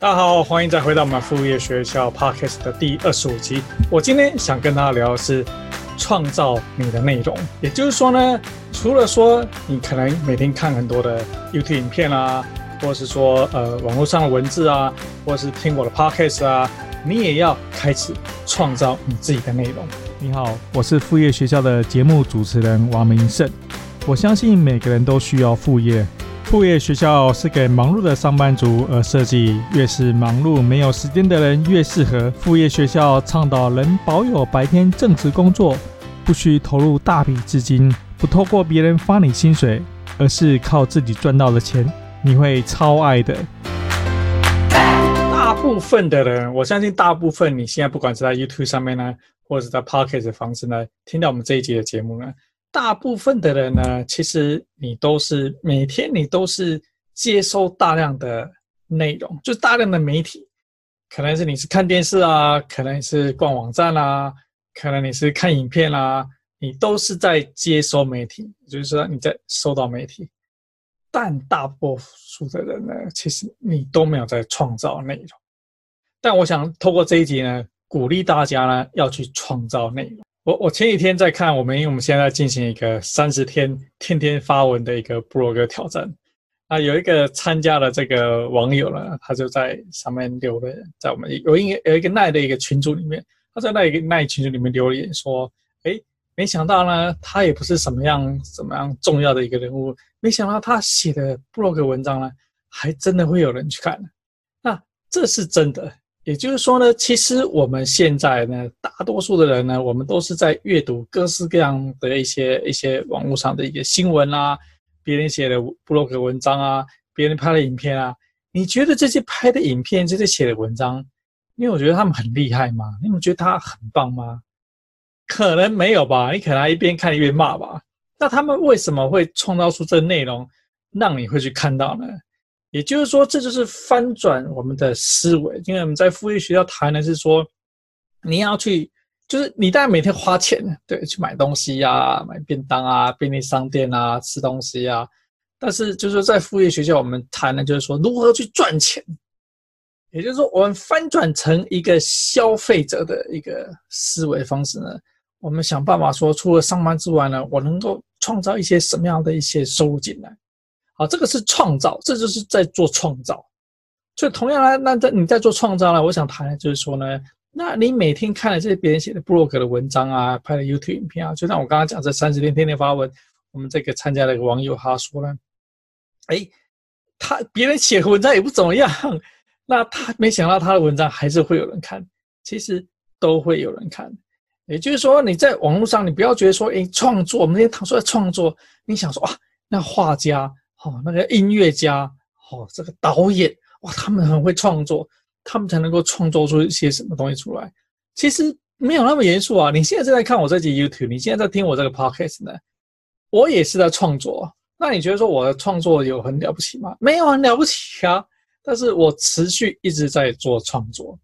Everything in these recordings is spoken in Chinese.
大家好，欢迎再回到我们副业学校 Podcast 的第二十五集。我今天想跟大家聊的是创造你的内容，也就是说呢，除了说你可能每天看很多的 YouTube 影片啊，或者是说呃网络上的文字啊，或者是听我的 Podcast 啊，你也要开始创造你自己的内容。你好，我是副业学校的节目主持人王明胜。我相信每个人都需要副业。副业学校是给忙碌的上班族而设计，越是忙碌没有时间的人越适合。副业学校倡导能保有白天正职工作，不需投入大笔资金，不透过别人发你薪水，而是靠自己赚到的钱，你会超爱的。大部分的人，我相信大部分你现在不管是在 YouTube 上面呢，或者在 Podcast 的方式呢，听到我们这一集的节目呢。大部分的人呢，其实你都是每天你都是接收大量的内容，就大量的媒体，可能是你是看电视啊，可能是逛网站啊，可能你是看影片啊，你都是在接收媒体，就是说你在收到媒体。但大多数的人呢，其实你都没有在创造内容。但我想透过这一集呢，鼓励大家呢要去创造内容。我我前几天在看我们，因为我们现在进行一个三十天天天发文的一个部落格挑战，啊，有一个参加的这个网友呢，他就在上面留了，在我们有一有一个奈的一个群组里面，他在那一个奈群组里面留言说，诶，没想到呢，他也不是什么样怎么样重要的一个人物，没想到他写的部落格文章呢，还真的会有人去看，那这是真的。也就是说呢，其实我们现在呢，大多数的人呢，我们都是在阅读各式各样的一些一些网络上的一个新闻啊，别人写的布洛格文章啊，别人拍的影片啊。你觉得这些拍的影片、这些写的文章，你有觉得他们很厉害吗？你有觉得他很棒吗？可能没有吧，你可能一边看一边骂吧。那他们为什么会创造出这内容，让你会去看到呢？也就是说，这就是翻转我们的思维。因为我们在副业学校谈的是说，你要去，就是你当然每天花钱，对，去买东西呀、啊，买便当啊，便利商店啊，吃东西啊。但是，就是在副业学校，我们谈的就是说，如何去赚钱。也就是说，我们翻转成一个消费者的一个思维方式呢，我们想办法说，除了上班之外呢，我能够创造一些什么样的一些收入进来。好，这个是创造，这就是在做创造。所以同样呢，那在你在做创造呢，我想谈的就是说呢，那你每天看了这些别人写的部落格的文章啊，拍的 YouTube 影片啊，就像我刚刚讲这三十天天天发文，我们这个参加的一个网友他说呢，哎，他别人写的文章也不怎么样，那他没想到他的文章还是会有人看，其实都会有人看。也就是说，你在网络上，你不要觉得说，哎，创作，我们今天谈说创作，你想说啊，那画家。哦，那个音乐家，哦，这个导演，哇，他们很会创作，他们才能够创作出一些什么东西出来。其实没有那么严肃啊。你现在正在看我这集 YouTube，你现在在听我这个 Podcast 呢，我也是在创作。那你觉得说我的创作有很了不起吗？没有很了不起啊。但是我持续一直在做创作。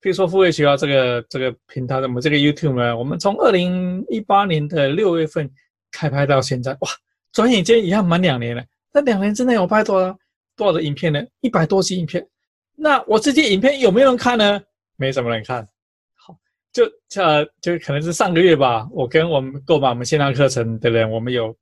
比如说副业学校这个这个平台的我们这个 YouTube 呢，我们从二零一八年的六月份开拍到现在，哇，转眼间也要满两年了。那两年之内我拍多少多少的影片呢？一百多集影片。那我这些影片有没有人看呢？没什么人看。好，就呃就可能是上个月吧。我跟我们购买我们线上课程的人，我们有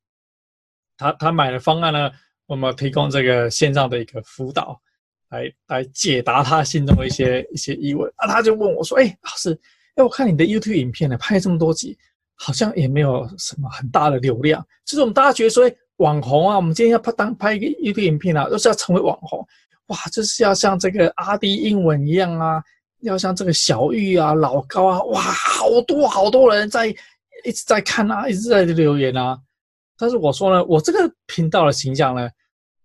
他他买的方案呢，我们提供这个线上的一个辅导，来来解答他心中的一些一些疑问。啊，他就问我说：“哎，老师，哎，我看你的 YouTube 影片呢，拍了这么多集，好像也没有什么很大的流量。就是我们大家觉得说，哎。”网红啊，我们今天要拍当拍一个 YouTube 影片啊，都是要成为网红，哇，就是要像这个阿弟英文一样啊，要像这个小玉啊、老高啊，哇，好多好多人在一直在看啊，一直在留言啊。但是我说呢，我这个频道的形象呢，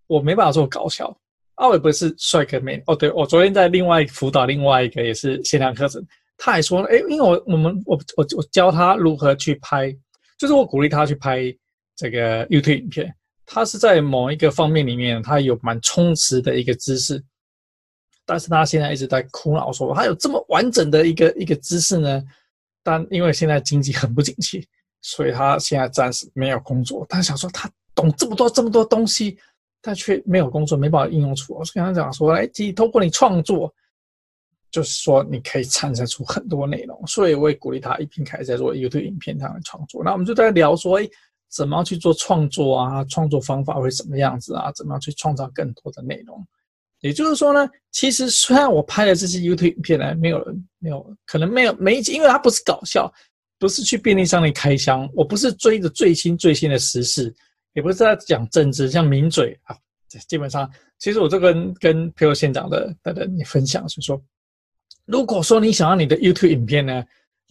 我没办法做搞笑，啊，我也不是帅哥美。哦，对，我昨天在另外辅导另外一个也是线上课程，他还说，哎，因为我我们我我我教他如何去拍，就是我鼓励他去拍。这个 YouTube 影片，他是在某一个方面里面，他有蛮充实的一个知识，但是他现在一直在苦恼说，他有这么完整的一个一个知识呢，但因为现在经济很不景气，所以他现在暂时没有工作。他想说，他懂这么多这么多东西，但却没有工作，没办法应用出。我就跟他讲说，哎，其实透过你创作，就是说你可以产生出很多内容。所以我也鼓励他一边开始在做 YouTube 影片上的创作。那我们就在聊说，哎，怎么样去做创作啊？创作方法会什么样子啊？怎么样去创造更多的内容？也就是说呢，其实虽然我拍的这些 YouTube 影片呢，没有没有可能没有每一集，因为它不是搞笑，不是去便利商店开箱，我不是追着最新最新的时事，也不是在讲政治，像名嘴啊，基本上其实我就跟跟朋友现场的的人你分享，就是说，如果说你想要你的 YouTube 影片呢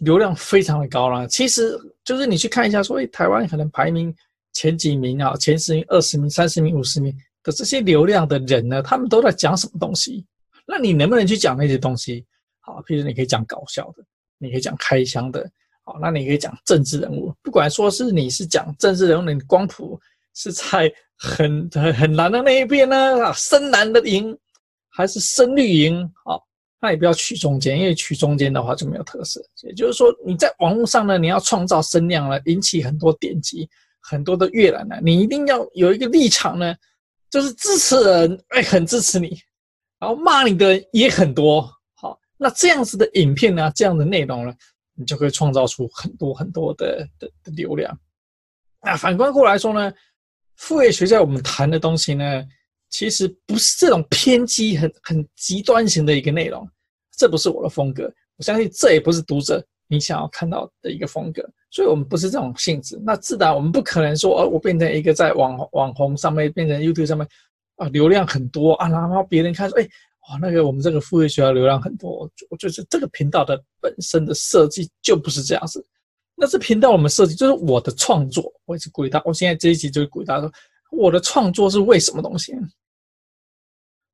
流量非常的高了，其实就是你去看一下说，说、欸、台湾可能排名前几名啊，前十名、二十名、三十名、五十名。的这些流量的人呢，他们都在讲什么东西？那你能不能去讲那些东西？好，譬如你可以讲搞笑的，你可以讲开箱的，好，那你可以讲政治人物。不管说是你是讲政治人物，你光谱是在很很很蓝的那一边呢，啊，深蓝的赢，还是深绿赢？好，那也不要取中间，因为取中间的话就没有特色。也就是说，你在网络上呢，你要创造声量呢，引起很多点击，很多的阅览呢，你一定要有一个立场呢。就是支持人哎，很支持你，然后骂你的人也很多。好，那这样子的影片呢，这样的内容呢，你就可以创造出很多很多的的流量。那反观过来说呢，副业学校我们谈的东西呢，其实不是这种偏激、很很极端型的一个内容，这不是我的风格。我相信这也不是读者你想要看到的一个风格。所以我们不是这种性质，那自然我们不可能说，哦，我变成一个在网网红上面，变成 YouTube 上面，啊，流量很多啊，然后别人看说，哎，哇，那个我们这个付费学校流量很多，我就是这个频道的本身的设计就不是这样子。那这频道我们设计就是我的创作，我一直鼓励他，我现在这一集就是鼓励他说，我的创作是为什么东西？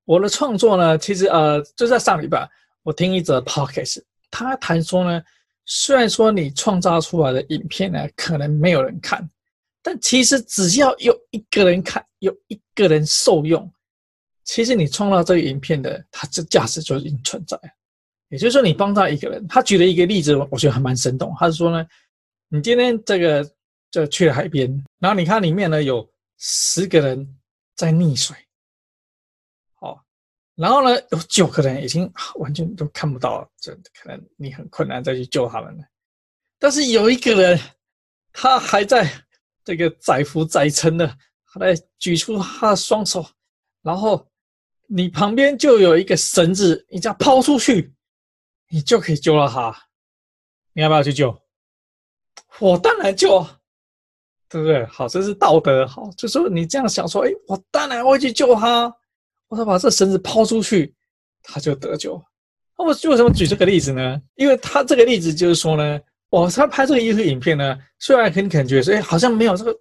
我的创作呢，其实呃，就在上礼拜，我听一则 Podcast，他谈说呢。虽然说你创造出来的影片呢，可能没有人看，但其实只要有一个人看，有一个人受用，其实你创造这个影片的，它这价值就已经存在。也就是说，你帮到一个人，他举了一个例子，我觉得还蛮生动。他是说呢，你今天这个就去了海边，然后你看里面呢有十个人在溺水。然后呢，有九个人已经完全都看不到了，这可能你很困难再去救他们了。但是有一个人，他还在这个载浮载沉的，他在举出他的双手，然后你旁边就有一个绳子，你这样抛出去，你就可以救到他。你要不要去救？我当然救，对不对？好，这是道德。好，就说你这样想说，哎，我当然会去救他。我说把这绳子抛出去，他就得救。那我为什么举这个例子呢？因为他这个例子就是说呢，我他拍这个一部影片呢，虽然很感觉说，哎，好像没有这个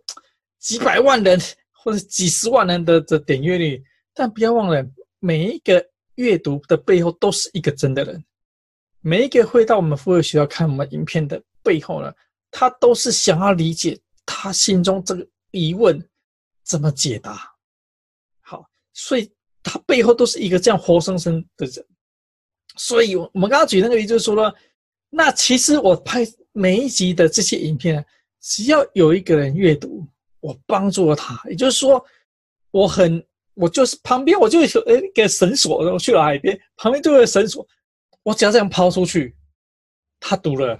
几百万人或者几十万人的的点阅率，但不要忘了，每一个阅读的背后都是一个真的人，每一个会到我们副业学校看我们影片的背后呢，他都是想要理解他心中这个疑问怎么解答。好，所以。他背后都是一个这样活生生的人，所以，我们刚刚举那个例子，就是说了，那其实我拍每一集的这些影片，只要有一个人阅读，我帮助了他，也就是说，我很，我就是旁边我就有一个绳索，然后去了海边，旁边就有绳索，我只要这样抛出去，他读了，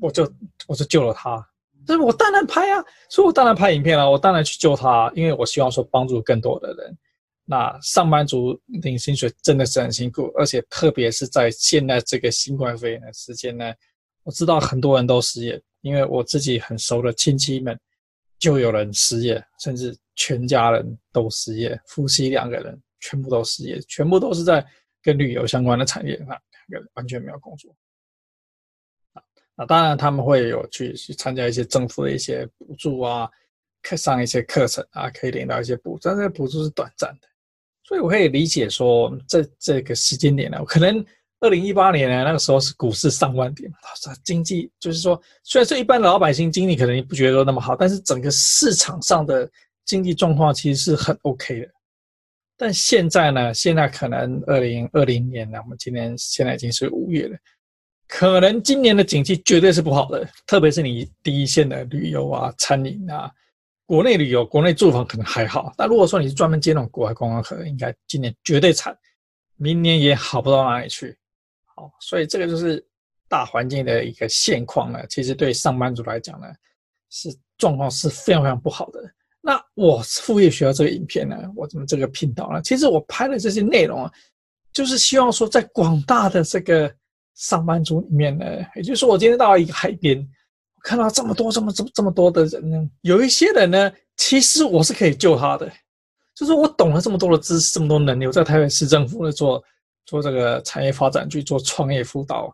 我就我就救了他，所以我当然拍啊，所以我当然拍影片了，我当然去救他，因为我希望说帮助更多的人。那上班族领薪水真的是很辛苦，而且特别是在现在这个新冠肺炎的时间呢，我知道很多人都失业，因为我自己很熟的亲戚们就有人失业，甚至全家人都失业，夫妻两个人全部都失业，全部都是在跟旅游相关的产业，那两个人完全没有工作。啊，那当然他们会有去去参加一些政府的一些补助啊，课上一些课程啊，可以领到一些补助，但是补助是短暂的。所以我可以理解说，这这个时间点呢，可能二零一八年呢，那个时候是股市上万点，经济就是说，虽然说一般老百姓经济可能也不觉得那么好，但是整个市场上的经济状况其实是很 OK 的。但现在呢，现在可能二零二零年呢，我们今年现在已经是五月了，可能今年的景气绝对是不好的，特别是你第一线的旅游啊、餐饮啊，国内旅游、国内住房可能还好，但如果说你是专门接那种国外观光客，应该今年绝对惨，明年也好不到哪里去。好，所以这个就是大环境的一个现况呢。其实对上班族来讲呢，是状况是非常非常不好的。那我副业学校这个影片呢，我怎么这个频道呢？其实我拍的这些内容啊，就是希望说在广大的这个上班族里面呢，也就是说我今天到了一个海边。看到这么多、这么、这么、这么多的人呢，有一些人呢，其实我是可以救他的，就是我懂了这么多的知识、这么多能力，我在台北市政府呢做做这个产业发展局做创业辅导，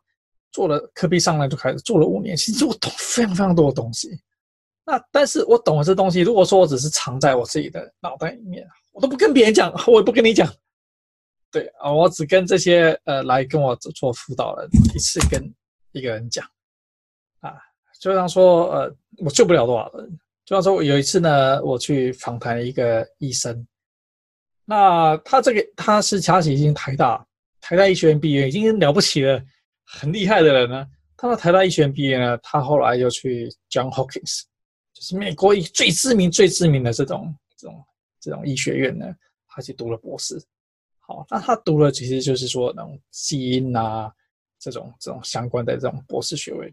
做了科比上来就开始做了五年，其实我懂非常非常多的东西。那但是我懂了这东西，如果说我只是藏在我自己的脑袋里面，我都不跟别人讲，我也不跟你讲，对啊，我只跟这些呃来跟我做辅导的一次跟一个人讲。就像说，呃，我救不了多少人。就像说，有一次呢，我去访谈一个医生，那他这个他是他已经台大台大医学院毕业，已经了不起了，很厉害的人呢。他到台大医学院毕业呢，他后来又去 John Hopkins，就是美国最知名、最知名的这种这种这种医学院呢，他去读了博士。好，那他读了其实就是说那种基因啊，这种这种相关的这种博士学位。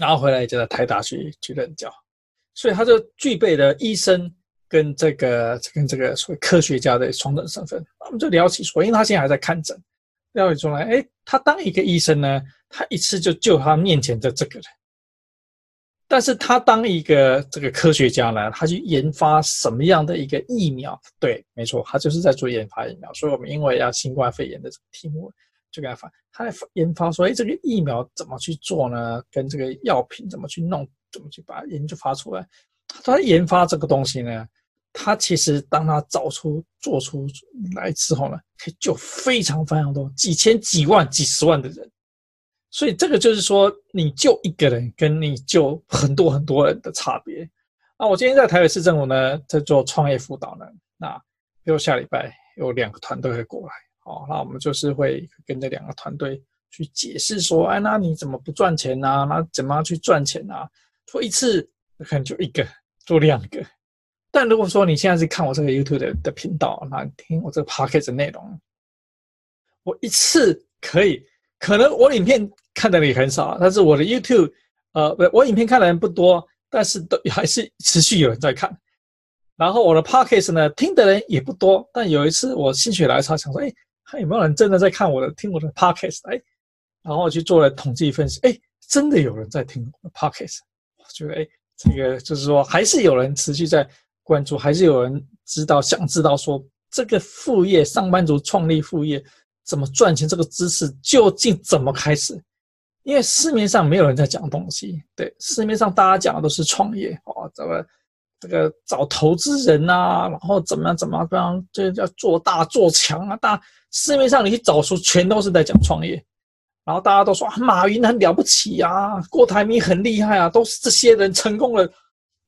然后回来就在台大去去任教，所以他就具备了医生跟这个跟这个所谓科学家的双等身份。我们就聊起说，因为他现在还在看诊，聊起说来，哎，他当一个医生呢，他一次就救他面前的这个人。但是他当一个这个科学家呢，他去研发什么样的一个疫苗？对，没错，他就是在做研发疫苗。所以我们因为要新冠肺炎的这个题目。就给他发，他在研发说，哎，这个疫苗怎么去做呢？跟这个药品怎么去弄？怎么去把研究发出来？他研发这个东西呢，他其实当他找出、做出来之后呢，可以救非常非常多、几千、几万、几十万的人。所以这个就是说，你救一个人，跟你救很多很多人的差别。啊，我今天在台北市政府呢，在做创业辅导呢。那比如下礼拜有两个团队会过来。哦，那我们就是会跟这两个团队去解释说，哎，那你怎么不赚钱啊？那怎么样去赚钱啊？做一次可能就一个，做两个。但如果说你现在是看我这个 YouTube 的频道，那听我这个 Podcast 的内容，我一次可以，可能我影片看的人很少，但是我的 YouTube，呃，我影片看的人不多，但是都还是持续有人在看。然后我的 Podcast 呢，听的人也不多，但有一次我心血来潮想说，哎。看有没有人真的在看我的、听我的 podcast？哎，然后去做了统计分析，哎，真的有人在听我的 podcast。我觉得，哎，这个就是说，还是有人持续在关注，还是有人知道、想知道说这个副业，上班族创立副业怎么赚钱，这个知识究竟怎么开始？因为市面上没有人在讲东西，对，市面上大家讲的都是创业，哦，怎么？这个找投资人啊，然后怎么样怎么样，这要做大做强啊！大市面上你去找书，全都是在讲创业，然后大家都说啊，马云很了不起啊，郭台铭很厉害啊，都是这些人成功了，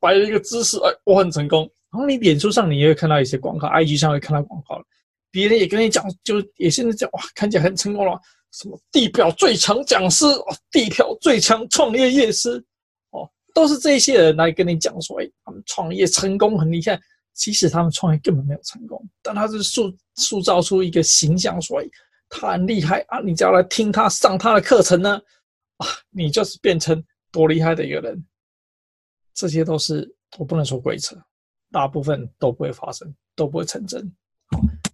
摆了一个姿势，哎，我很成功。然后你脸书上你也会看到一些广告，IG 上会看到广告，别人也跟你讲，就也是在讲哇，看起来很成功了，什么地表最强讲师，地表最强创业业师。都是这些人来跟你讲说，哎，他们创业成功很厉害。其实他们创业根本没有成功，但他是塑塑造出一个形象，说，哎，他很厉害啊！你只要来听他上他的课程呢，啊，你就是变成多厉害的一个人。这些都是我不能说鬼扯，大部分都不会发生，都不会成真。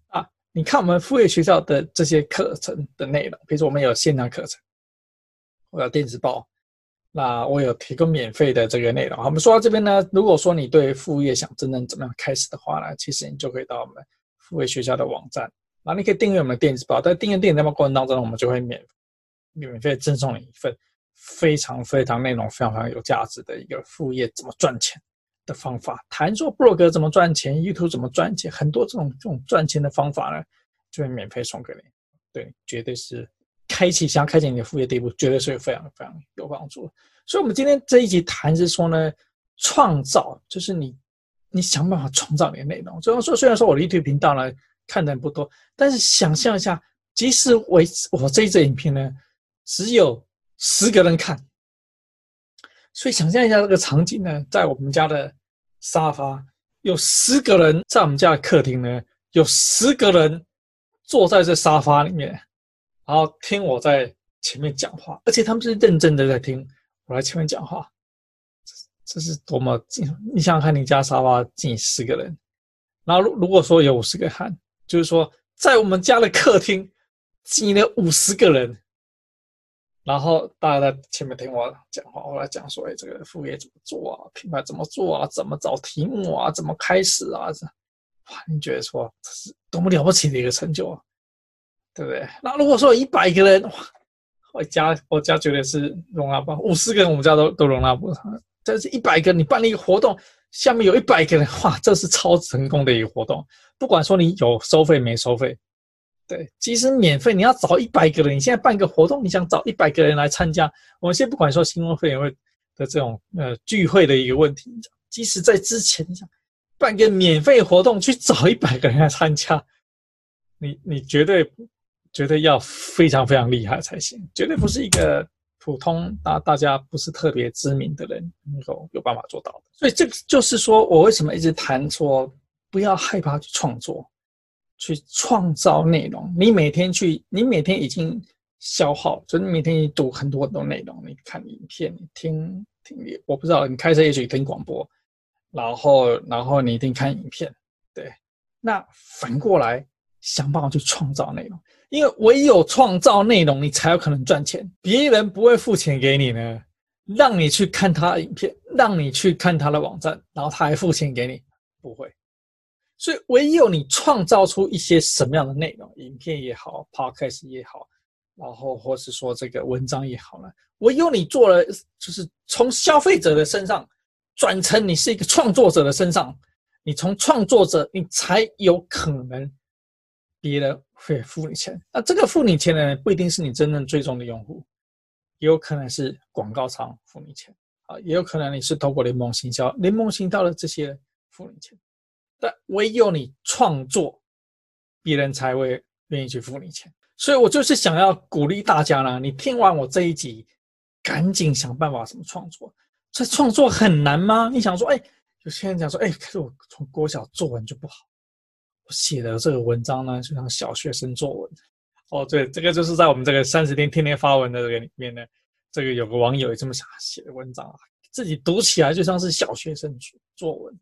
啊，你看我们副业学校的这些课程的内容，比如说我们有线上课程，我有电子报。那我有提供免费的这个内容。我们说到这边呢，如果说你对副业想真正怎么样开始的话呢，其实你就可以到我们副业学校的网站，那你可以订阅我们的电子报。在订阅电子报过程当中，我们就会免免费赠送你一份非常非常内容非常非常有价值的一个副业怎么赚钱的方法，谈说部落格怎么赚钱，YouTube 怎么赚钱，很多这种这种赚钱的方法呢，就会免费送给你。对，绝对是。开启想要开启你的副业第一步，绝对是非常非常有帮助。所以，我们今天这一集谈是说呢，创造就是你你想办法创造你的内容。虽然说，虽然说我的 YouTube 频道呢看的人不多，但是想象一下，即使我我这一支影片呢只有十个人看，所以想象一下这个场景呢，在我们家的沙发，有十个人在我们家的客厅呢，有十个人坐在这沙发里面，然后听我在前面讲话，而且他们是认真的在听我在前面讲话。这这是多么！你想想看，你家沙发挤十个人，然后如如果说有五十个汉，就是说在我们家的客厅挤了五十个人。然后大家在前面听我讲话，我来讲说：“哎，这个副业怎么做啊？品牌怎么做啊？怎么找题目啊？怎么开始啊？”这哇，你觉得说这是多么了不起的一个成就啊，对不对？那如果说有一百个人，我家我家绝对是容纳不五十个人，我们家都都容纳不下。这是一百个，你办了一个活动，下面有一百个人，哇，这是超成功的一个活动。不管说你有收费没收费。对，即使免费，你要找一百个人。你现在办个活动，你想找一百个人来参加，我们先不管说新冠肺炎的这种呃聚会的一个问题，即使在之前，你想办个免费活动去找一百个人来参加，你你绝对绝对要非常非常厉害才行，绝对不是一个普通大大家不是特别知名的人能够有办法做到的。所以这就是说我为什么一直谈说不要害怕去创作。去创造内容，你每天去，你每天已经消耗，所以你每天你读很多很多内容，你看影片，你听听，我不知道你开车也许听广播，然后然后你一定看影片，对，那反过来想办法去创造内容，因为唯有创造内容，你才有可能赚钱，别人不会付钱给你呢，让你去看他的影片，让你去看他的网站，然后他还付钱给你，不会。所以，唯有你创造出一些什么样的内容，影片也好，podcast 也好，然后或是说这个文章也好呢，唯有你做了，就是从消费者的身上转成你是一个创作者的身上，你从创作者，你才有可能别人会付你钱。那这个付你钱的人不一定是你真正最终的用户，也有可能是广告商付你钱啊，也有可能你是透过联盟行销，联盟行销的这些付你钱。但唯有你创作，别人才会愿意去付你钱。所以我就是想要鼓励大家呢，你听完我这一集，赶紧想办法怎么创作。这创作很难吗？你想说，哎，有些人讲说，哎，可是我从国小作文就不好，写的这个文章呢，就像小学生作文。哦，对，这个就是在我们这个三十天天天发文的这个里面呢，这个有个网友也这么想写的文章啊，自己读起来就像是小学生作文。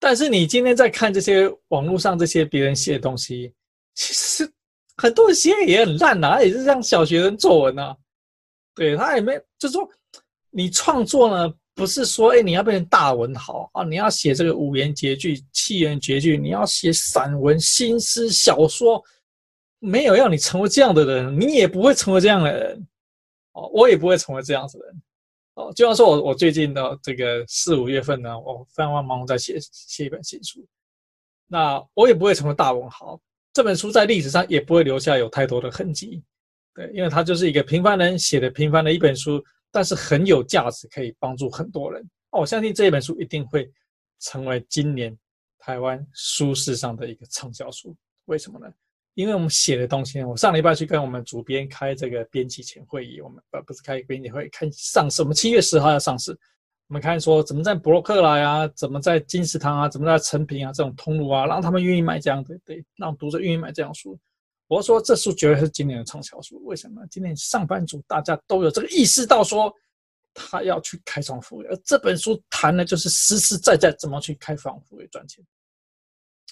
但是你今天在看这些网络上这些别人写的东西，其实很多人写也很烂呐、啊，也是像小学生作文呐、对，他也没，就是说你创作呢，不是说哎你要变成大文豪啊，你要写这个五言绝句、七言绝句，你要写散文、新诗、小说，没有要你成为这样的人，你也不会成为这样的人。哦，我也不会成为这样子的人。哦，就像说我我最近的这个四五月份呢，我非常忙在写写一本新书，那我也不会成为大文豪，这本书在历史上也不会留下有太多的痕迹，对，因为它就是一个平凡人写的平凡的一本书，但是很有价值，可以帮助很多人。我相信这一本书一定会成为今年台湾书市上的一个畅销书，为什么呢？因为我们写的东西，我上礼拜去跟我们主编开这个编辑前会议，我们呃不是开编辑会，看上市，我们七月十号要上市，我们看说怎么在博客来啊，怎么在金石堂啊，怎么在诚品啊这种通路啊，让他们愿意买这样的，对，让读者愿意买这样书。我说这书绝对是今年的畅销书，为什么？今年上班族大家都有这个意识到说，他要去开创副业，而这本书谈的就是实实在在怎么去开创副业赚钱，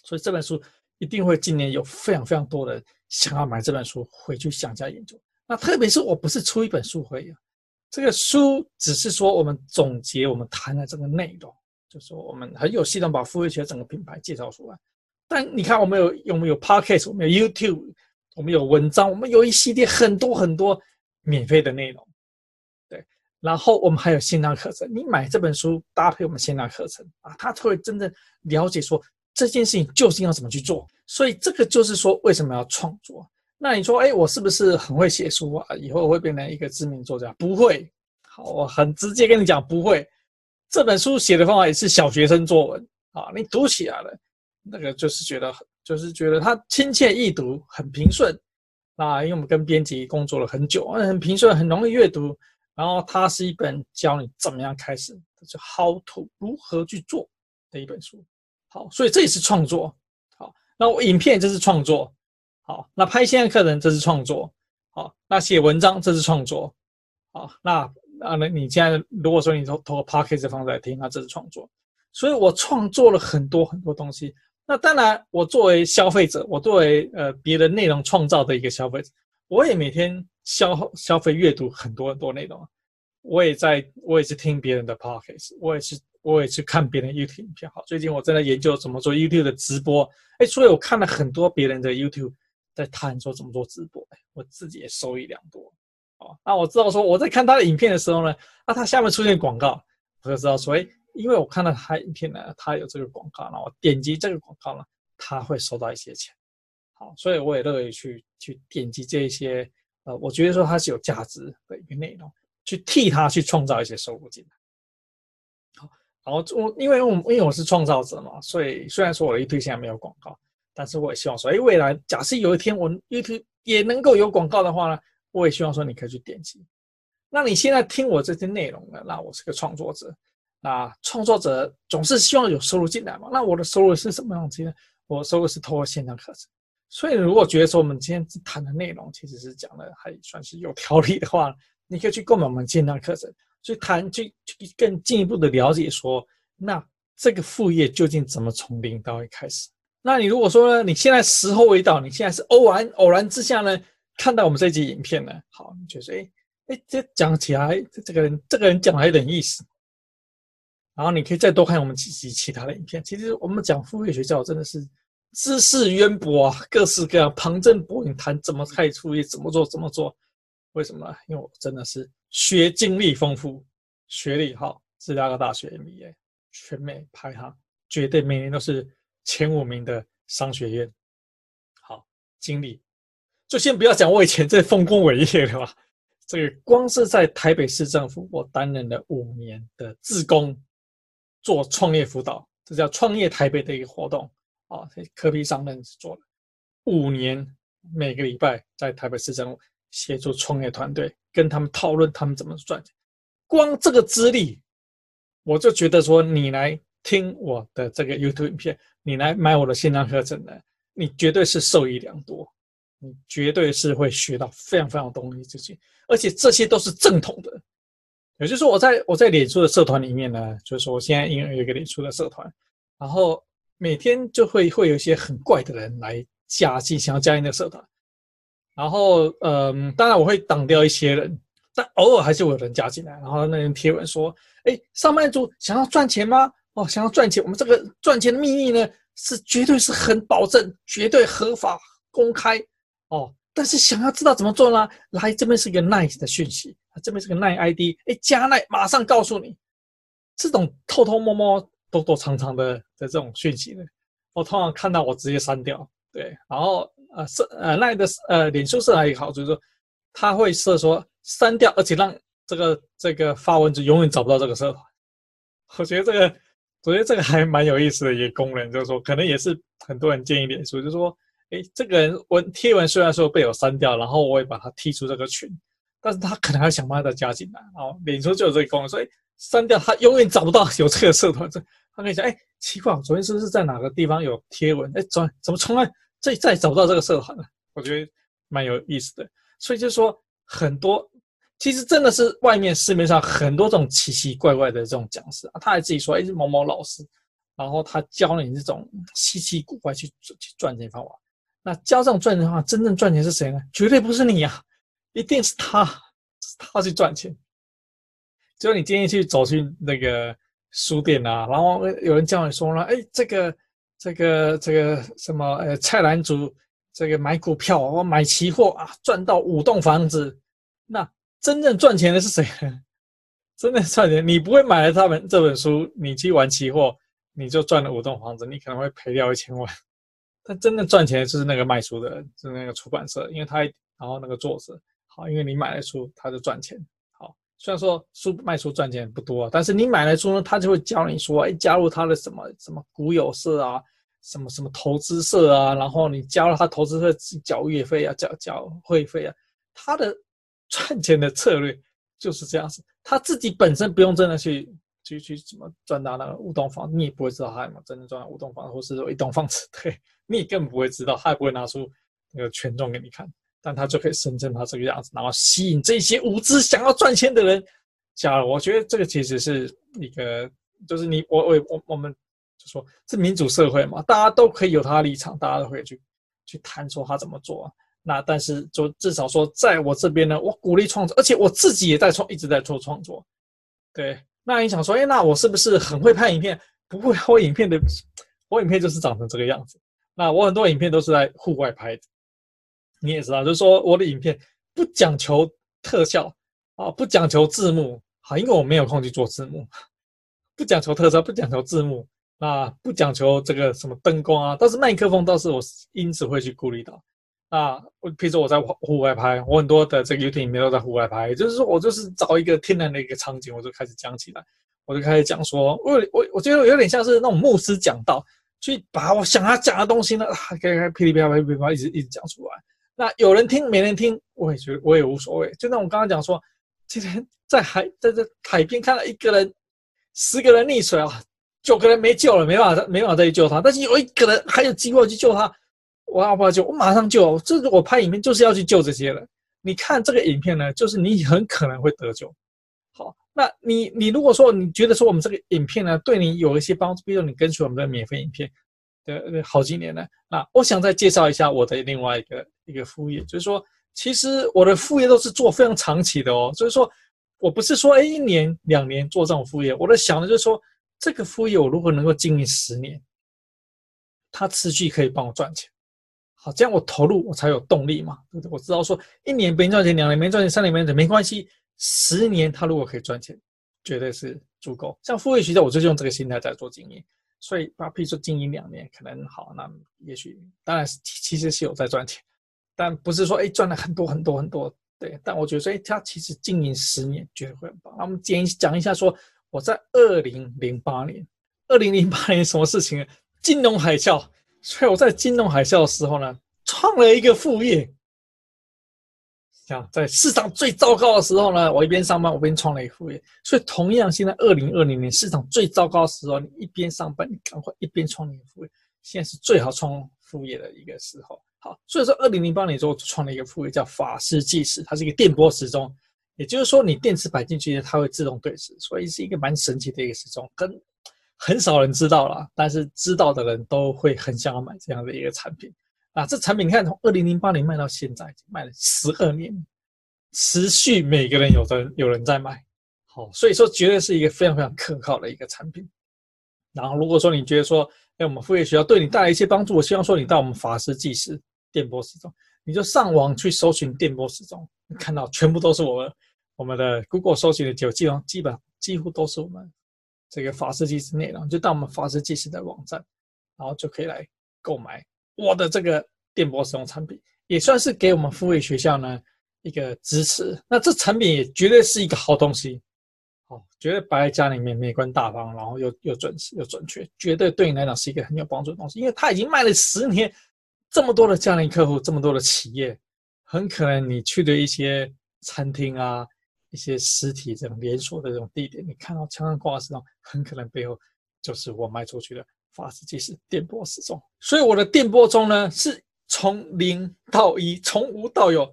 所以这本书。一定会今年有非常非常多的想要买这本书回去想加研究。那特别是我不是出一本书而已，这个书只是说我们总结我们谈的这个内容，就是说我们很有系统把副业学整个品牌介绍出来。但你看我们有我们有 Podcast，我们有 YouTube，我们有文章，我们有一系列很多很多免费的内容。对，然后我们还有线上课程，你买这本书搭配我们线上课程啊，他会真正了解说。这件事情究竟要怎么去做？所以这个就是说，为什么要创作？那你说，哎，我是不是很会写书啊？以后会变成一个知名作家？不会。好，我很直接跟你讲，不会。这本书写的方法也是小学生作文啊，你读起来了，那个就是觉得，就是觉得它亲切易读，很平顺啊。因为我们跟编辑工作了很久，很平顺，很容易阅读。然后它是一本教你怎么样开始，就 how to 如何去做。的一本书。好，所以这也是创作。好，那我影片这是创作。好，那拍线的客人这是创作。好，那写文章这是创作。好，那啊那你现在如果说你投投个 podcast 放在听，那这是创作。所以我创作了很多很多东西。那当然，我作为消费者，我作为呃别的内容创造的一个消费者，我也每天消消费阅读很多很多内容。我也在，我也是听别人的 podcast，我也是，我也去看别人 YouTube 影片。好，最近我正在研究怎么做 YouTube 的直播。哎，所以我看了很多别人的 YouTube，在谈说怎么做直播。哎，我自己也受益良多。哦，那我知道说我在看他的影片的时候呢，那他下面出现广告，我就知道说，哎。因为我看到他影片呢，他有这个广告，那我点击这个广告呢，他会收到一些钱，好，所以我也乐意去去点击这一些，呃，我觉得说它是有价值的一个内容，去替他去创造一些收入进来。好，然后我因为我因为我是创造者嘛，所以虽然说我的 UT 现在没有广告，但是我也希望说，哎，未来假设有一天我 UT 也能够有广告的话呢，我也希望说你可以去点击。那你现在听我这些内容呢，那我是个创作者。啊创作者总是希望有收入进来嘛？那我的收入是什么样子呢？我收入是通过线上课程。所以如果觉得说我们今天谈的内容其实是讲的还算是有条理的话，你可以去购买我们线上课程，去谈去去更进一步的了解说，那这个副业究竟怎么从零到一开始？那你如果说呢，你现在时候未到，你现在是偶然偶然之下呢，看到我们这集影片呢，好，你觉得说，哎哎，这讲起来，这个人这个人讲来有点意思。然后你可以再多看我们几集其他的影片。其实我们讲付费学校真的是知识渊博啊，各式各样，旁征博引，谈怎么开副业，怎么做，怎么做。为什么？因为我真的是学经历丰富，学历好，芝加哥大学 MBA，全美排行绝对每年都是前五名的商学院。好，经历就先不要讲我以前在丰功伟业了吧。这个光是在台北市政府，我担任了五年的志工。做创业辅导，这叫创业台北的一个活动啊，在柯 P 上任做了五年，每个礼拜在台北市政府协助创业团队，跟他们讨论他们怎么赚钱。光这个资历，我就觉得说，你来听我的这个 YouTube 影片，你来买我的线上课程呢，你绝对是受益良多，你绝对是会学到非常非常多东西，这些，而且这些都是正统的。也就是说，我在我在脸书的社团里面呢，就是说我现在因为有一个脸书的社团，然后每天就会会有一些很怪的人来加进，想要加进那个社团，然后嗯，当然我会挡掉一些人，但偶尔还是有人加进来，然后那人贴文说：“哎，上班族想要赚钱吗？哦，想要赚钱，我们这个赚钱的秘密呢，是绝对是很保证，绝对合法公开哦。”但是想要知道怎么做呢？来这边是一个 nice 的讯息，这边是个 nice ID，哎，加奈马上告诉你，这种偷偷摸摸、躲躲藏藏的的这种讯息呢，我通常看到我直接删掉。对，然后呃设呃 nice 的呃脸书社还有好处就是说，他会设说删掉，而且让这个这个发文者永远找不到这个社团。我觉得这个我觉得这个还蛮有意思的一个功能，就是说可能也是很多人建议脸书，就是说。哎，这个人文贴文虽然说被我删掉，然后我也把他踢出这个群，但是他可能还想办法再加进来。哦，脸书就有这个功能，所以删掉他永远找不到有这个社团。这他跟你讲，哎，奇怪，昨天是不是在哪个地方有贴文？哎，怎怎么从来再再找不到这个社团呢？我觉得蛮有意思的。所以就是说，很多其实真的是外面市面上很多这种奇奇怪怪的这种讲师啊，他还自己说，哎，某某老师，然后他教你这种稀奇古怪去去赚钱方法。那教这种赚钱方法，真正赚钱是谁呢？绝对不是你呀，一定是他，他去赚钱。就你今天去走去那个书店啊，然后有人叫你说了，哎，这个这个这个什么，呃，蔡澜竹，这个买股票，我买期货啊，赚到五栋房子。那真正赚钱的是谁？真正赚钱，你不会买了他们这本书，你去玩期货，你就赚了五栋房子，你可能会赔掉一千万。但真正赚钱的就是那个卖书的人，就是那个出版社，因为他然后那个作者好，因为你买了书，他就赚钱。好，虽然说书卖书赚钱不多，但是你买了书呢，他就会教你说，哎，加入他的什么什么股友社啊，什么什么投资社啊，然后你加入他投资社缴月费啊，缴缴会费啊，他的赚钱的策略就是这样子，他自己本身不用真的去去去怎么赚到那个五栋房，你也不会知道他有没有真的赚到五栋房，或是说一栋房子，对，你也根本不会知道，他也不会拿出那个权重给你看，但他就可以声称他这个样子，然后吸引这些无知想要赚钱的人。假如我觉得这个其实是一个，就是你我我我我们就说是民主社会嘛，大家都可以有他的立场，大家都可以去去谈说他怎么做啊。那但是就至少说，在我这边呢，我鼓励创作，而且我自己也在创，一直在做创作。对，那你想说，哎，那我是不是很会拍影片？不会，我影片的我影片就是长成这个样子。那我很多影片都是在户外拍的，你也知道，就是说我的影片不讲求特效啊，不讲求字幕，好，因为我没有空去做字幕，不讲求特效，不讲求字幕，啊，不讲求这个什么灯光啊，但是麦克风倒是我因此会去顾虑到。啊，我比如说我在户外拍，我很多的这个 YouTube 影片都在户外拍，也就是说我就是找一个天然的一个场景，我就开始讲起来，我就开始讲说，我我我觉得有点像是那种牧师讲道，去把我想要讲的东西呢，给给噼里啪啦噼里啪啦一直一直讲出来。那有人听没人听，我也觉得我也无所谓。就像我刚刚讲说，今天在海在这海边看到一个人，十个人溺水啊，九个人没救了，没办法没办法再去救他，但是。有一个人还有机会去救他。我要不要救？我马上救！这我拍影片就是。要去救这些人。你看这个影片呢，就是。你很可能会得救。好，那你你如果说你觉得说我们这个影片呢，对你有一些帮助，比如你跟随我们的免费影片的好几年了，那我想再介绍一下我的另外一个一个副业，就是说，其实我的副业都是做非常长期的哦。所以说我不是说哎一年两年做这种副业，我在想的就是说，这个副业我如果能够经营十年，它持续可以帮我赚钱。好，这样我投入我才有动力嘛，我知道说一年没赚钱，两年没赚钱，三年没赚钱没关系，十年他如果可以赚钱，绝对是足够。像副业学校，我就用这个心态在做经营，所以把比如说经营两年可能好，那也许当然是其实是有在赚钱，但不是说哎赚了很多很多很多，对。但我觉得说哎，他其实经营十年绝对会很棒。那我们简讲一下说我在二零零八年，二零零八年什么事情？金融海啸。所以我在金融海啸的时候呢，创了一个副业。像在市场最糟糕的时候呢，我一边上班，我一边创了一个副业。所以同样，现在二零二零年市场最糟糕的时候，你一边上班，你赶快一边创一个副业。现在是最好创副业的一个时候。好，所以说二零零八年之后创了一个副业，叫法师计时，它是一个电波时钟。也就是说，你电池摆进去，它会自动对时，所以是一个蛮神奇的一个时钟，跟。很少人知道了，但是知道的人都会很想要买这样的一个产品啊！这产品你看，从二零零八年卖到现在，卖了十二年，持续每个人有的有人在买，好，所以说绝对是一个非常非常可靠的一个产品。然后如果说你觉得说，哎，我们副业学校对你带来一些帮助，我希望说你到我们法师计师电波时钟，你就上网去搜寻电波时钟，你看到全部都是我们我们的 Google 搜寻的就基本上基本几乎都是我们。这个法师计时内容，就到我们法师计师的网站，然后就可以来购买我的这个电波使用产品，也算是给我们付费学校呢一个支持。那这产品也绝对是一个好东西，哦，绝对摆在家里面美观大方，然后又又准时又准确，绝对对你来讲是一个很有帮助的东西。因为它已经卖了十年，这么多的家庭客户，这么多的企业，很可能你去的一些餐厅啊。一些实体这种连锁的这种地点，你看到墙上挂的时钟，很可能背后就是我卖出去的法师计时电波时钟。所以我的电波钟呢，是从零到一，从无到有，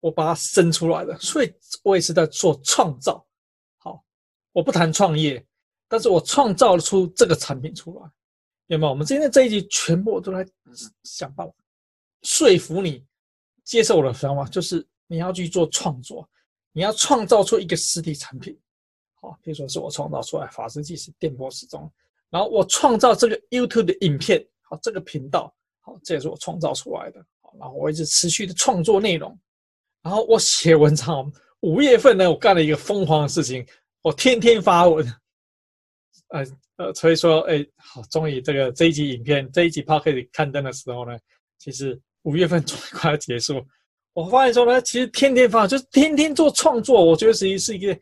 我把它生出来的。所以我也是在做创造。好，我不谈创业，但是我创造出这个产品出来，有没有？我们今天这一集全部都来想办法说服你接受我的想法，就是你要去做创作。你要创造出一个实体产品，好，比如说是我创造出来法师计时电波时钟，然后我创造这个 YouTube 的影片，好，这个频道，好，这也是我创造出来的，好，然后我一直持续的创作内容，然后我写文章，五月份呢，我干了一个疯狂的事情，我天天发文，呃呃，所以说，哎，好，终于这个这一集影片，这一集 Podcast 刊登的时候呢，其实五月份终于快要结束。我发现说呢，其实天天发，就是天天做创作，我觉得是是一个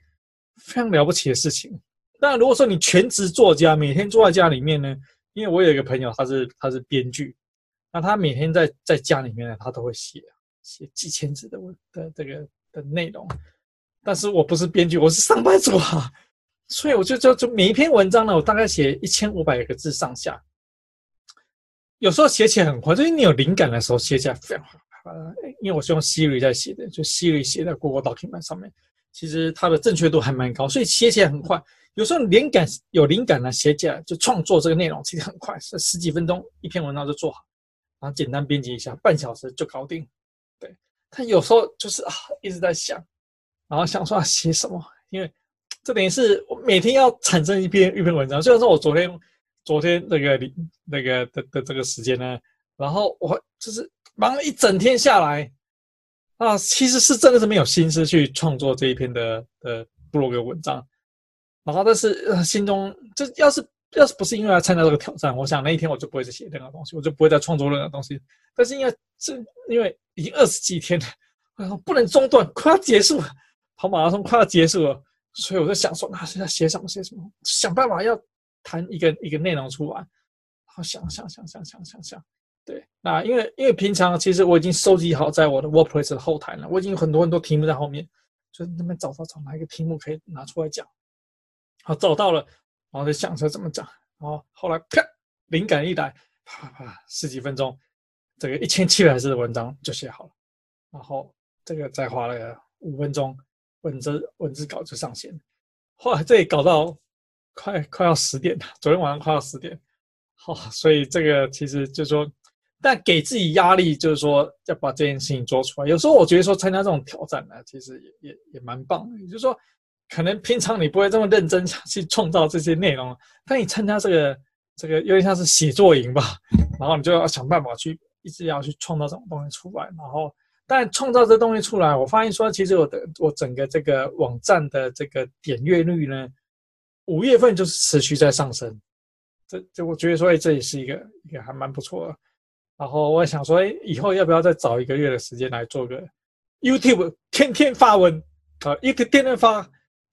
非常了不起的事情。那，如果说你全职作家，每天坐在家里面呢，因为我有一个朋友，他是他是编剧，那他每天在在家里面呢，他都会写写几千字的文的这个的内容。但是我不是编剧，我是上班族啊，所以我就就就每一篇文章呢，我大概写一千五百个字上下。有时候写起来很快，就是你有灵感的时候写起来非常快。因为我是用 Siri 在写的，就 Siri 写在 Google Document 上面，其实它的正确度还蛮高，所以写起来很快。有时候灵感有灵感呢，写起来就创作这个内容其实很快，是十几分钟一篇文章就做好，然后简单编辑一下，半小时就搞定。对，他有时候就是啊一直在想，然后想说要写什么，因为这等于是我每天要产生一篇一篇文章。虽然说我昨天。昨天那个那个的的这个时间呢，然后我就是忙了一整天下来啊，其实是真的是没有心思去创作这一篇的的部落格文章，然后但是呃心中就要是要是不是因为要参加这个挑战，我想那一天我就不会再写任何东西，我就不会再创作任何东西。但是因为这因为已经二十几天了，然后不能中断，快要结束了，跑马拉松快要结束了，所以我就想说，那现在写什么写什么，想办法要。谈一个一个内容出来，然后想想想想想想想，对，那因为因为平常其实我已经收集好在我的 WordPress 的后台了，我已经有很多很多题目在后面，就那边找找找哪一个题目可以拿出来讲，好找到了，然后就想着怎么讲，然后后来啪灵感一来，啪啪啪十几分钟，这个一千七百字的文章就写好了，然后这个再花了五分钟，文字文字稿就上线，后来这里搞到。快快要十点了，昨天晚上快要十点，好，所以这个其实就是说，但给自己压力，就是说要把这件事情做出来。有时候我觉得说参加这种挑战呢，其实也也也蛮棒的。也就是说，可能平常你不会这么认真想去创造这些内容，但你参加这个这个有点像是写作营吧，然后你就要想办法去一直要去创造这种东西出来。然后，但创造这东西出来，我发现说，其实我的我整个这个网站的这个点阅率呢。五月份就是持续在上升，这这我觉得说，哎，这也是一个一个还蛮不错的。然后我想说，哎，以后要不要再找一个月的时间来做个 YouTube 天天发文啊，一个天天发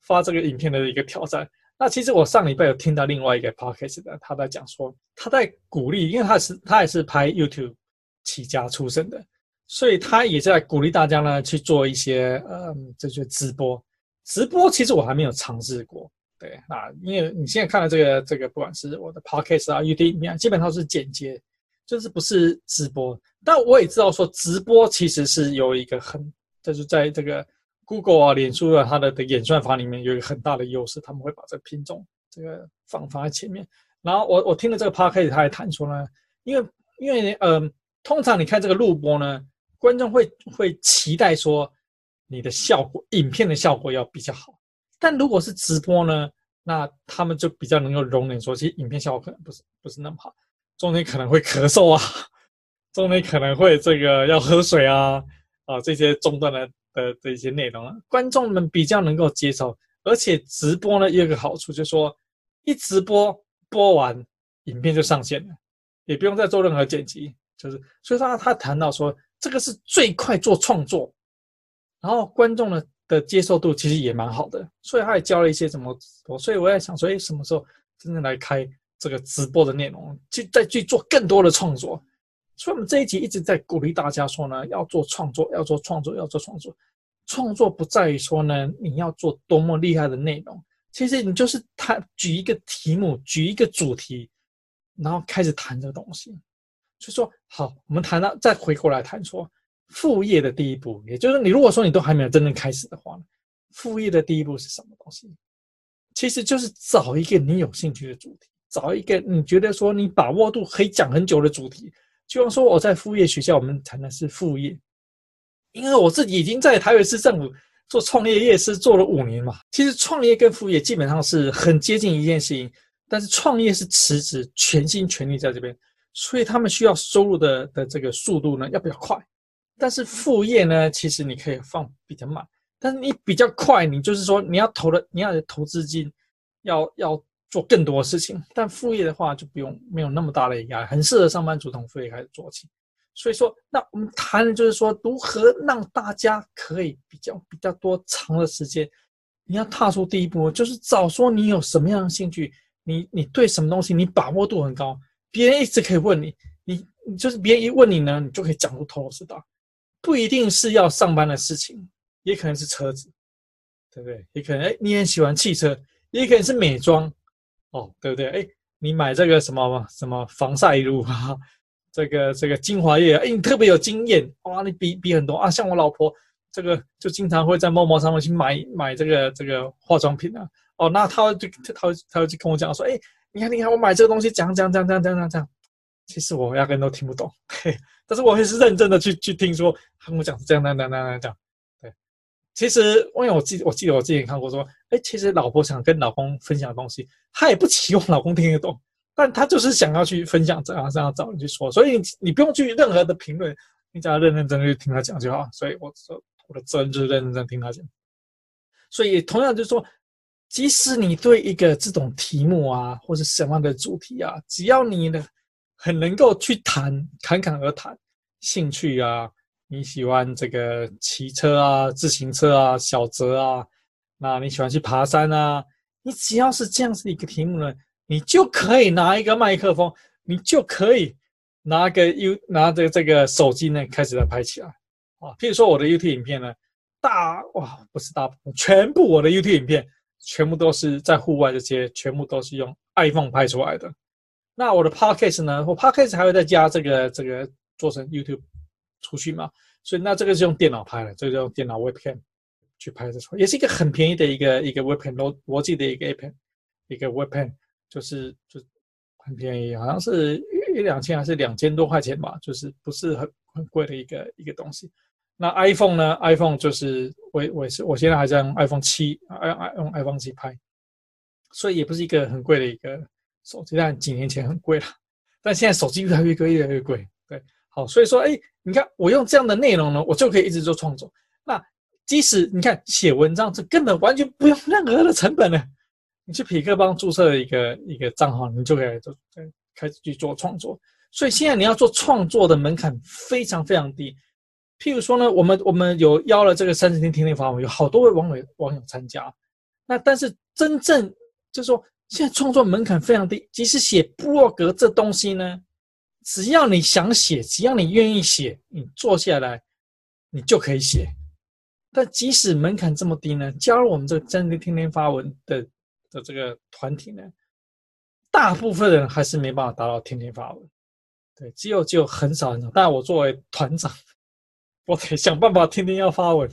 发这个影片的一个挑战。那其实我上礼拜有听到另外一个 podcast 的，他在讲说，他在鼓励，因为他是他也是拍 YouTube 起家出身的，所以他也在鼓励大家呢去做一些嗯，这些直播。直播其实我还没有尝试过。对，那因为你现在看的这个这个，不管是我的 podcast 啊、YouTube 啊，基本上是剪接，就是不是直播。但我也知道说，直播其实是有一个很，就是在这个 Google 啊、脸书啊，它的的演算法里面有一个很大的优势，他们会把这个品种这个放放在前面。然后我我听了这个 podcast，他还谈说呢，因为因为嗯、呃，通常你看这个录播呢，观众会会期待说你的效果，影片的效果要比较好。但如果是直播呢，那他们就比较能够容忍说，其实影片效果可能不是不是那么好，中间可能会咳嗽啊，中间可能会这个要喝水啊，啊这些中断的的这些内容啊，观众们比较能够接受。而且直播呢也有一个好处，就是说一直播播完，影片就上线了，也不用再做任何剪辑，就是所以他他谈到说，这个是最快做创作，然后观众呢。的接受度其实也蛮好的，所以他也教了一些怎么，所以我在想说，哎，什么时候真正来开这个直播的内容，去再去做更多的创作。所以我们这一集一直在鼓励大家说呢，要做创作，要做创作，要做创作。创作不在于说呢，你要做多么厉害的内容，其实你就是谈举一个题目，举一个主题，然后开始谈这个东西。所以说，好，我们谈到再回过来谈说。副业的第一步，也就是你如果说你都还没有真正开始的话，副业的第一步是什么东西？其实就是找一个你有兴趣的主题，找一个你觉得说你把握度可以讲很久的主题。就像说我在副业学校，我们谈的是副业，因为我自己已经在台北市政府做创业业是做了五年嘛。其实创业跟副业基本上是很接近一件事情，但是创业是辞职全心全力在这边，所以他们需要收入的的这个速度呢要比较快。但是副业呢，其实你可以放比较慢，但是你比较快，你就是说你要投的，你要投资金，要要做更多事情。但副业的话就不用没有那么大的压力，很适合上班族从副业开始做起。所以说，那我们谈的就是说，如何让大家可以比较比较多长的时间，你要踏出第一步，就是找说你有什么样的兴趣，你你对什么东西你把握度很高，别人一直可以问你，你你就是别人一问你呢，你就可以讲出头头是道。不一定是要上班的事情，也可能是车子，对不对？也可能哎，你很喜欢汽车，也可能是美妆，哦，对不对？哎，你买这个什么什么防晒乳啊，这个这个精华液，哎，你特别有经验，哇，你比比很多啊。像我老婆，这个就经常会在陌陌上面去买买这个这个化妆品啊。哦，那他就他他会去跟我讲说，哎，你看你看，我买这个东西，讲讲讲讲讲讲讲。其实我压根都听不懂，嘿，但是我还是认真的去去听说，他跟我讲这样那样那样那样，讲。其实因为我记我记得我之前看过说，哎，其实老婆想跟老公分享的东西，她也不期望老公听得懂，但她就是想要去分享这样这样找人去说，所以你你不用去任何的评论，你只要认认真真去听他讲就好。所以我说我的责任就是认认真听他讲。所以同样就是说，即使你对一个这种题目啊，或者什么样的主题啊，只要你呢。很能够去谈，侃侃而谈，兴趣啊，你喜欢这个骑车啊、自行车啊、小泽啊，那你喜欢去爬山啊，你只要是这样子一个题目呢，你就可以拿一个麦克风，你就可以拿个 U 拿着这个手机呢，开始来拍起来啊。譬如说我的 YouTube 影片呢，大哇不是大部分，全部我的 YouTube 影片全部都是在户外这些，全部都是用 iPhone 拍出来的。那我的 podcast 呢？我 podcast 还会再加这个这个做成 YouTube 出去嘛？所以那这个是用电脑拍的，这个用电脑 webcam 去拍的出来，也是一个很便宜的一个一个 webcam 逻逻辑的一个 app，一个 webcam 就是就很便宜，好像是一一两千还是两千多块钱吧，就是不是很很贵的一个一个东西。那 iPhone 呢？iPhone 就是我我也是我现在还在用 iPhone 七，i i 用 iPhone 七拍，所以也不是一个很贵的一个。手机但几年前很贵了，但现在手机越来越贵，越来越贵。对，哦，所以说，哎，你看我用这样的内容呢，我就可以一直做创作。那即使你看写文章，这根本完全不用 任何的成本呢。你去匹克邦注册一个一个账号，你就可以就开始去做创作。所以现在你要做创作的门槛非常非常低。譬如说呢，我们我们有邀了这个三十天听听法，有好多位网友网友参加。那但是真正就是说。现在创作门槛非常低，即使写部落格这东西呢，只要你想写，只要你愿意写，你坐下来，你就可以写。但即使门槛这么低呢，加入我们这个真的天天发文的的这个团体呢，大部分人还是没办法达到天天发文。对，只有只有很少很少。但我作为团长，我得想办法天天要发文。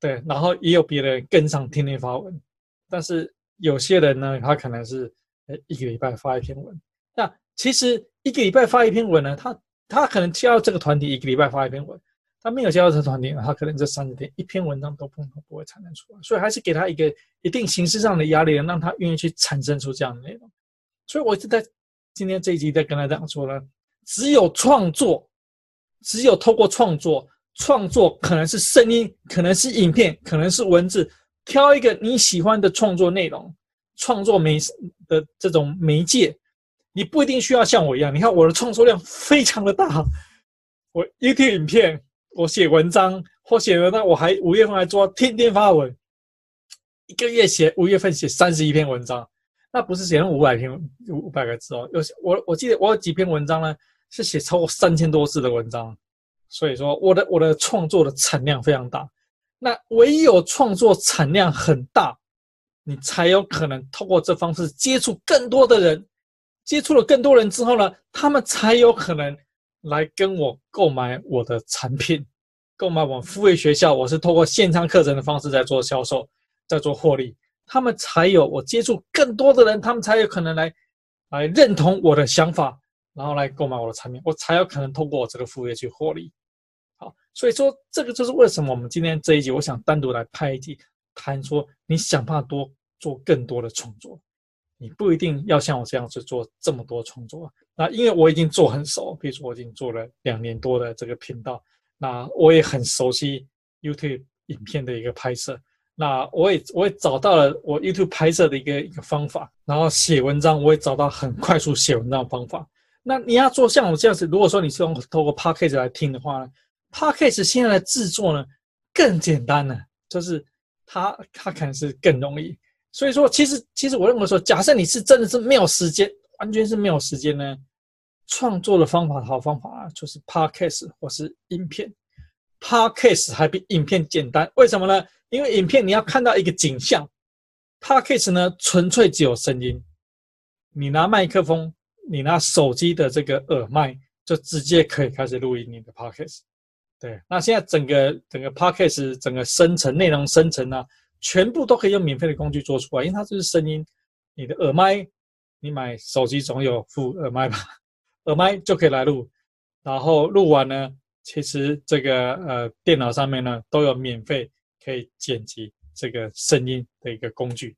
对，然后也有别人跟上天天发文，但是。有些人呢，他可能是一个礼拜发一篇文。那其实一个礼拜发一篇文呢，他他可能加入这个团体一个礼拜发一篇文，他没有加入这个团体，他可能这三十天一篇文章都不都不会产生出来。所以还是给他一个一定形式上的压力，让他愿意去产生出这样的内容。所以我一直在今天这一集在跟他这样说呢，只有创作，只有透过创作，创作可能是声音，可能是影片，可能是文字。挑一个你喜欢的创作内容，创作媒的这种媒介，你不一定需要像我一样。你看我的创作量非常的大，我 YouTube 影片，我写文章，或写文章，我还五月份还做天天发文，一个月写五月份写三十一篇文章，那不是写了五百篇五百个字哦，有我我记得我有几篇文章呢，是写超过三千多字的文章，所以说我的我的创作的产量非常大。那唯有创作产量很大，你才有可能透过这方式接触更多的人，接触了更多人之后呢，他们才有可能来跟我购买我的产品，购买我们副业学校。我是透过线上课程的方式在做销售，在做获利，他们才有我接触更多的人，他们才有可能来来认同我的想法，然后来购买我的产品，我才有可能通过我这个副业去获利。好，所以说这个就是为什么我们今天这一集，我想单独来拍一集，谈说你想办法多做更多的创作，你不一定要像我这样子做这么多创作。那因为我已经做很熟，比如说我已经做了两年多的这个频道，那我也很熟悉 YouTube 影片的一个拍摄，那我也我也找到了我 YouTube 拍摄的一个一个方法，然后写文章我也找到很快速写文章的方法。那你要做像我这样子，如果说你是用透过 Podcast 来听的话呢？Podcast 现在的制作呢更简单了，就是它它可能是更容易。所以说，其实其实我认为说，假设你是真的是没有时间，完全是没有时间呢，创作的方法好方法啊，就是 Podcast 或是影片。Podcast 还比影片简单，为什么呢？因为影片你要看到一个景象 Podcast 呢，纯粹只有声音。你拿麦克风，你拿手机的这个耳麦，就直接可以开始录音你的 Podcast。对，那现在整个整个 Podcast 整个生成内容生成呢、全部都可以用免费的工具做出来，因为它就是声音。你的耳麦，你买手机总有附耳麦吧？耳麦就可以来录，然后录完呢，其实这个呃电脑上面呢都有免费可以剪辑这个声音的一个工具，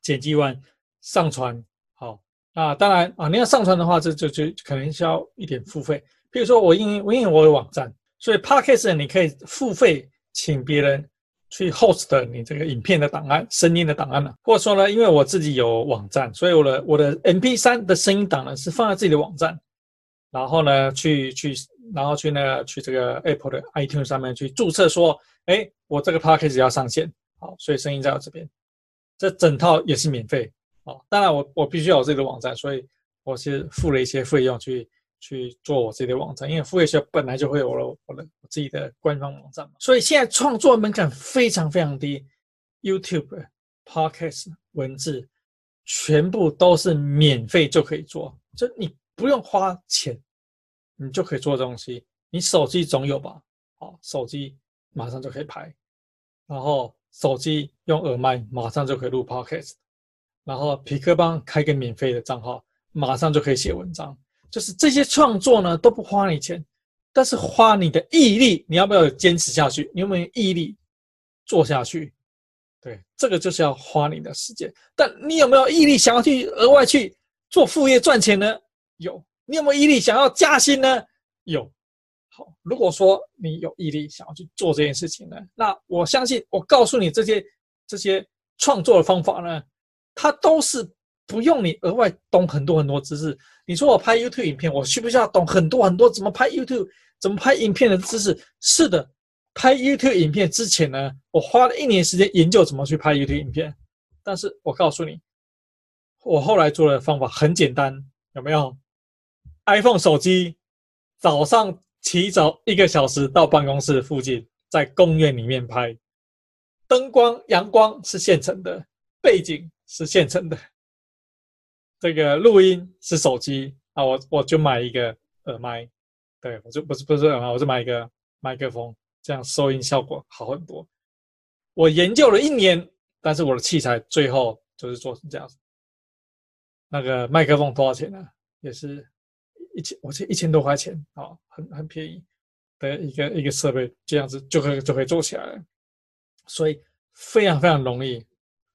剪辑完上传。好，那当然啊，你要上传的话，这就就可能需要一点付费。比如说我因为我因为我有网站，所以 Podcast 你可以付费请别人。去 host 你这个影片的档案、声音的档案呢，或者说呢，因为我自己有网站，所以我的我的 MP3 的声音档呢是放在自己的网站，然后呢去去然后去那个去这个 Apple 的 iTunes 上面去注册说，哎，我这个 Podcast 要上线，好，所以声音在我这边，这整套也是免费，好，当然我我必须要有自己的网站，所以我是付了一些费用去。去做我自己的网站，因为副业学本来就会有了我的我自己的官方网站嘛，所以现在创作门槛非常非常低，YouTube、Podcast、文字全部都是免费就可以做，就你不用花钱，你就可以做东西。你手机总有吧？好，手机马上就可以拍，然后手机用耳麦马上就可以录 Podcast，然后皮克邦开个免费的账号，马上就可以写文章。就是这些创作呢都不花你钱，但是花你的毅力，你要不要坚持下去？你有没有毅力做下去？对，这个就是要花你的时间。但你有没有毅力想要去额外去做副业赚钱呢？有。你有没有毅力想要加薪呢？有。好，如果说你有毅力想要去做这件事情呢，那我相信我告诉你这些这些创作的方法呢，它都是。不用你额外懂很多很多知识。你说我拍 YouTube 影片，我需不需要懂很多很多怎么拍 YouTube、怎么拍影片的知识？是的，拍 YouTube 影片之前呢，我花了一年时间研究怎么去拍 YouTube 影片。但是我告诉你，我后来做的方法很简单，有没有？iPhone 手机早上起早一个小时到办公室附近，在公园里面拍，灯光、阳光是现成的，背景是现成的。这个录音是手机啊，我我就买一个耳麦，对，我就不是不是耳麦，我就买一个麦克风，这样收音效果好很多。我研究了一年，但是我的器材最后就是做成这样子。那个麦克风多少钱呢？也是一千，我记一千多块钱啊，很很便宜的一个一个设备，这样子就可以就可以做起来了。所以非常非常容易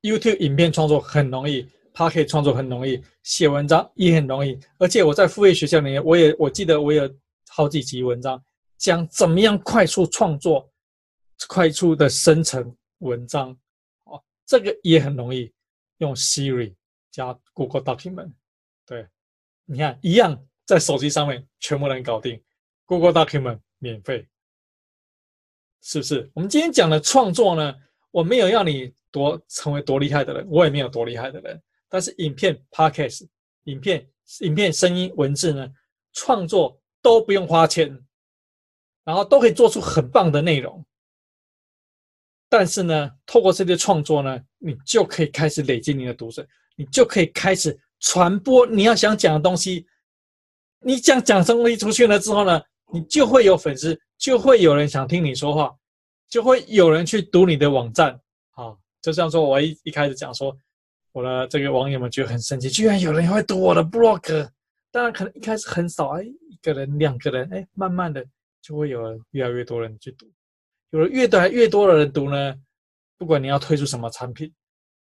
，YouTube 影片创作很容易。他可以创作很容易，写文章也很容易，而且我在副业学校里面，我也我记得我有好几集文章讲怎么样快速创作、快速的生成文章，哦，这个也很容易，用 Siri 加 Google Document，对，你看一样在手机上面全部能搞定，Google Document 免费，是不是？我们今天讲的创作呢，我没有要你多成为多厉害的人，我也没有多厉害的人。但是影片、Podcast、影片、影片、声音、文字呢，创作都不用花钱，然后都可以做出很棒的内容。但是呢，透过这些创作呢，你就可以开始累积你的读者，你就可以开始传播你要想讲的东西。你讲讲东西出去了之后呢，你就会有粉丝，就会有人想听你说话，就会有人去读你的网站。啊，就像说我一一开始讲说。我的这个网友们觉得很生气，居然有人会读我的 blog。当然，可能一开始很少，哎，一个人、两个人，哎，慢慢的就会有越来越多人去读。有了越来越多的人读呢，不管你要推出什么产品，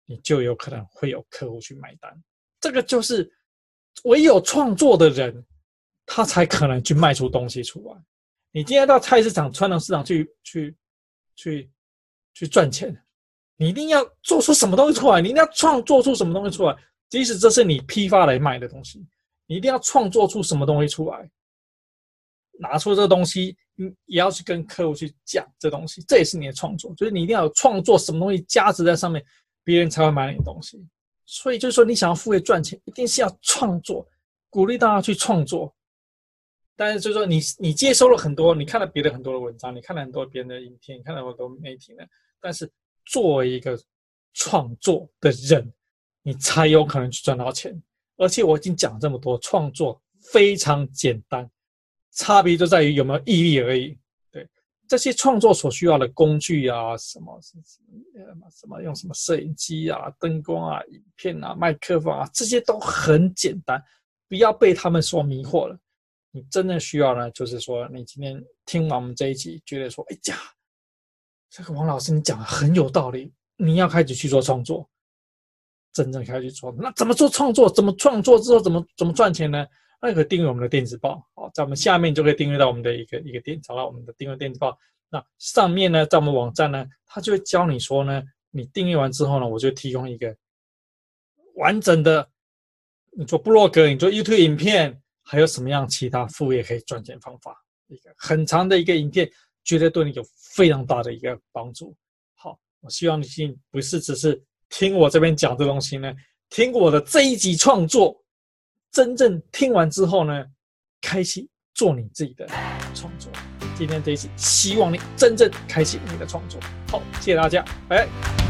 你就有可能会有客户去买单。这个就是唯有创作的人，他才可能去卖出东西出来。你今天到菜市场、传统市场去去去去赚钱。你一定要做出什么东西出来，你一定要创作出什么东西出来，即使这是你批发来卖的东西，你一定要创作出什么东西出来，拿出这个东西，你也要去跟客户去讲这东西，这也是你的创作，就是你一定要有创作什么东西价值在上面，别人才会买你的东西。所以就是说，你想要副业赚钱，一定是要创作，鼓励大家去创作。但是就是说你，你接收了很多，你看了别的很多的文章，你看了很多别人的影片，你看了很多媒体呢，但是。作为一个创作的人，你才有可能去赚到钱。而且我已经讲这么多，创作非常简单，差别就在于有没有毅力而已。对，这些创作所需要的工具啊，什么什么什么用什么摄影机啊、灯光啊、影片啊、麦克风啊，这些都很简单，不要被他们所迷惑了。你真的需要呢，就是说，你今天听完我们这一集，觉得说，哎呀，这个王老师你讲的很有道理，你要开始去做创作。真正开始去做，那怎么做创作？怎么创作之后怎么怎么赚钱呢？那可以订阅我们的电子报，好，在我们下面就可以订阅到我们的一个一个电，找到我们的订阅电子报。那上面呢，在我们网站呢，它就会教你说呢，你订阅完之后呢，我就提供一个完整的，你做部落格，你做 YouTube 影片，还有什么样其他副业可以赚钱方法？一个很长的一个影片，绝对对你有非常大的一个帮助。好，我希望你不是只是。听我这边讲这东西呢，听我的这一集创作，真正听完之后呢，开启做你自己的创作。今天这一集，希望你真正开启你的创作。好，谢谢大家，拜拜。